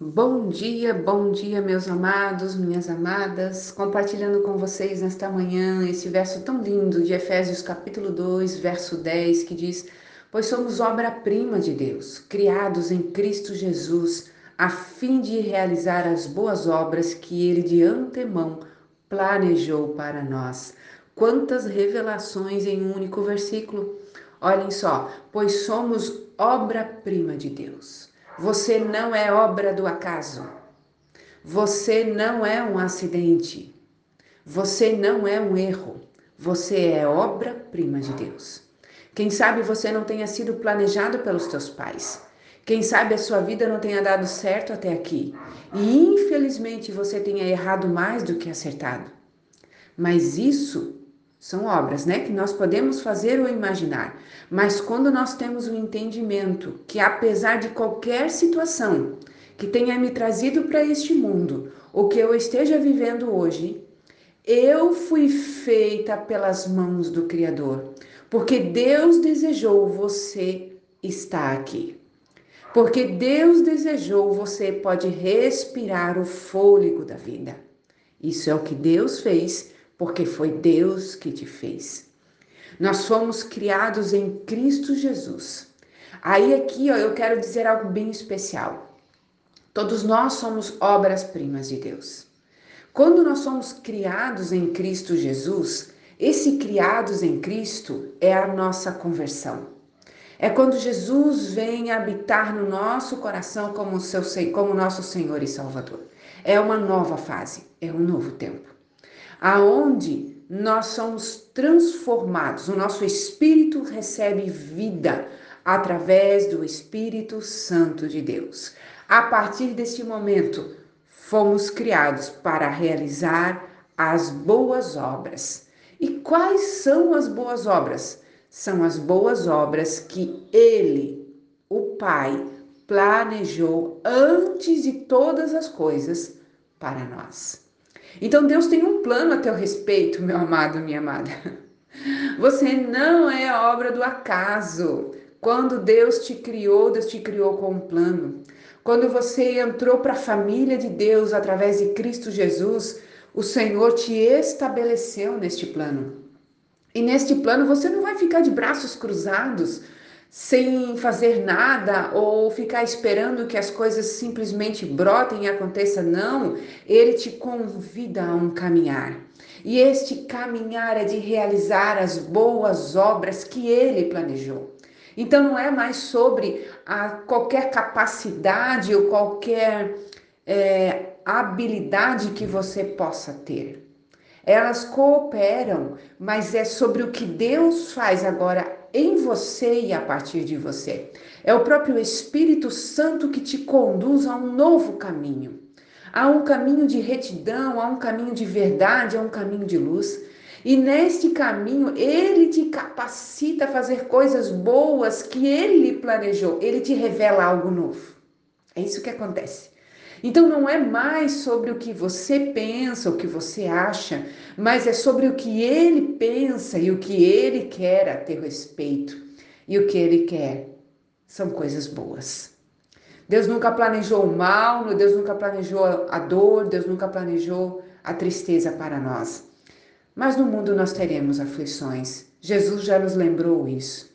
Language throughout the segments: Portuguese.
Bom dia, bom dia, meus amados, minhas amadas. Compartilhando com vocês nesta manhã esse verso tão lindo de Efésios capítulo 2, verso 10, que diz: Pois somos obra-prima de Deus, criados em Cristo Jesus, a fim de realizar as boas obras que ele de antemão planejou para nós. Quantas revelações em um único versículo! Olhem só, pois somos obra-prima de Deus. Você não é obra do acaso. Você não é um acidente. Você não é um erro. Você é obra-prima de Deus. Quem sabe você não tenha sido planejado pelos teus pais. Quem sabe a sua vida não tenha dado certo até aqui. E infelizmente você tenha errado mais do que acertado. Mas isso são obras, né, que nós podemos fazer ou imaginar. Mas quando nós temos o um entendimento que apesar de qualquer situação que tenha me trazido para este mundo, ou que eu esteja vivendo hoje, eu fui feita pelas mãos do Criador, porque Deus desejou você estar aqui. Porque Deus desejou você pode respirar o fôlego da vida. Isso é o que Deus fez porque foi Deus que te fez. Nós fomos criados em Cristo Jesus. Aí aqui, ó, eu quero dizer algo bem especial. Todos nós somos obras-primas de Deus. Quando nós somos criados em Cristo Jesus, esse criados em Cristo é a nossa conversão. É quando Jesus vem habitar no nosso coração como, seu, como nosso Senhor e Salvador. É uma nova fase, é um novo tempo aonde nós somos transformados, o nosso espírito recebe vida através do Espírito Santo de Deus. A partir deste momento, fomos criados para realizar as boas obras. E quais são as boas obras? São as boas obras que Ele, o Pai, planejou antes de todas as coisas para nós. Então Deus tem um plano a teu respeito, meu amado, minha amada. Você não é obra do acaso. Quando Deus te criou, Deus te criou com um plano. Quando você entrou para a família de Deus através de Cristo Jesus, o Senhor te estabeleceu neste plano. E neste plano você não vai ficar de braços cruzados, sem fazer nada ou ficar esperando que as coisas simplesmente brotem e aconteça, não. Ele te convida a um caminhar. E este caminhar é de realizar as boas obras que ele planejou. Então não é mais sobre a qualquer capacidade ou qualquer é, habilidade que você possa ter. Elas cooperam, mas é sobre o que Deus faz agora em você e a partir de você. É o próprio Espírito Santo que te conduz a um novo caminho, a um caminho de retidão, a um caminho de verdade, a um caminho de luz. E neste caminho, ele te capacita a fazer coisas boas que ele planejou. Ele te revela algo novo. É isso que acontece. Então não é mais sobre o que você pensa, o que você acha, mas é sobre o que ele pensa e o que ele quer a teu respeito. E o que ele quer são coisas boas. Deus nunca planejou o mal, Deus nunca planejou a dor, Deus nunca planejou a tristeza para nós. Mas no mundo nós teremos aflições. Jesus já nos lembrou isso.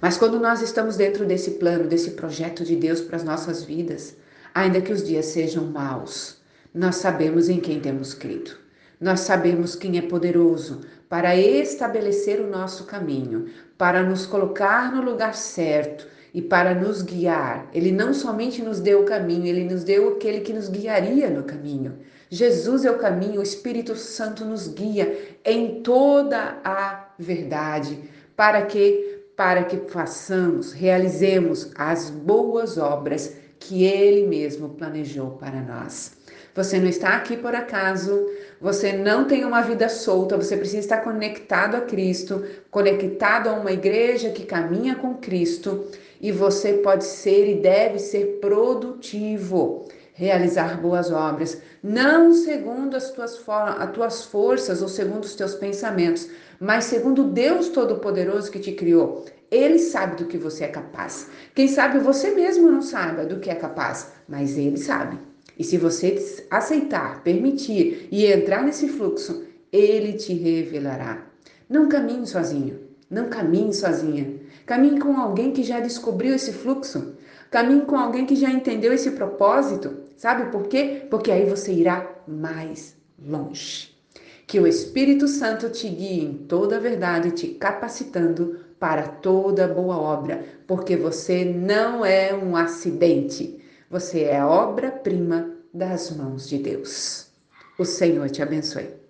Mas quando nós estamos dentro desse plano, desse projeto de Deus para as nossas vidas, Ainda que os dias sejam maus, nós sabemos em quem temos crido. Nós sabemos quem é poderoso para estabelecer o nosso caminho, para nos colocar no lugar certo e para nos guiar. Ele não somente nos deu o caminho, ele nos deu aquele que nos guiaria no caminho. Jesus é o caminho, o Espírito Santo nos guia em toda a verdade, para que para que façamos, realizemos as boas obras que Ele mesmo planejou para nós. Você não está aqui por acaso, você não tem uma vida solta, você precisa estar conectado a Cristo, conectado a uma igreja que caminha com Cristo e você pode ser e deve ser produtivo, realizar boas obras, não segundo as tuas, as tuas forças ou segundo os teus pensamentos, mas segundo Deus Todo-Poderoso que te criou. Ele sabe do que você é capaz. Quem sabe você mesmo não sabe do que é capaz, mas ele sabe. E se você aceitar, permitir e entrar nesse fluxo, ele te revelará. Não caminhe sozinho, não caminhe sozinha. Caminhe com alguém que já descobriu esse fluxo. Caminhe com alguém que já entendeu esse propósito. Sabe por quê? Porque aí você irá mais longe. Que o Espírito Santo te guie em toda a verdade, te capacitando para toda boa obra, porque você não é um acidente, você é obra-prima das mãos de Deus. O Senhor te abençoe.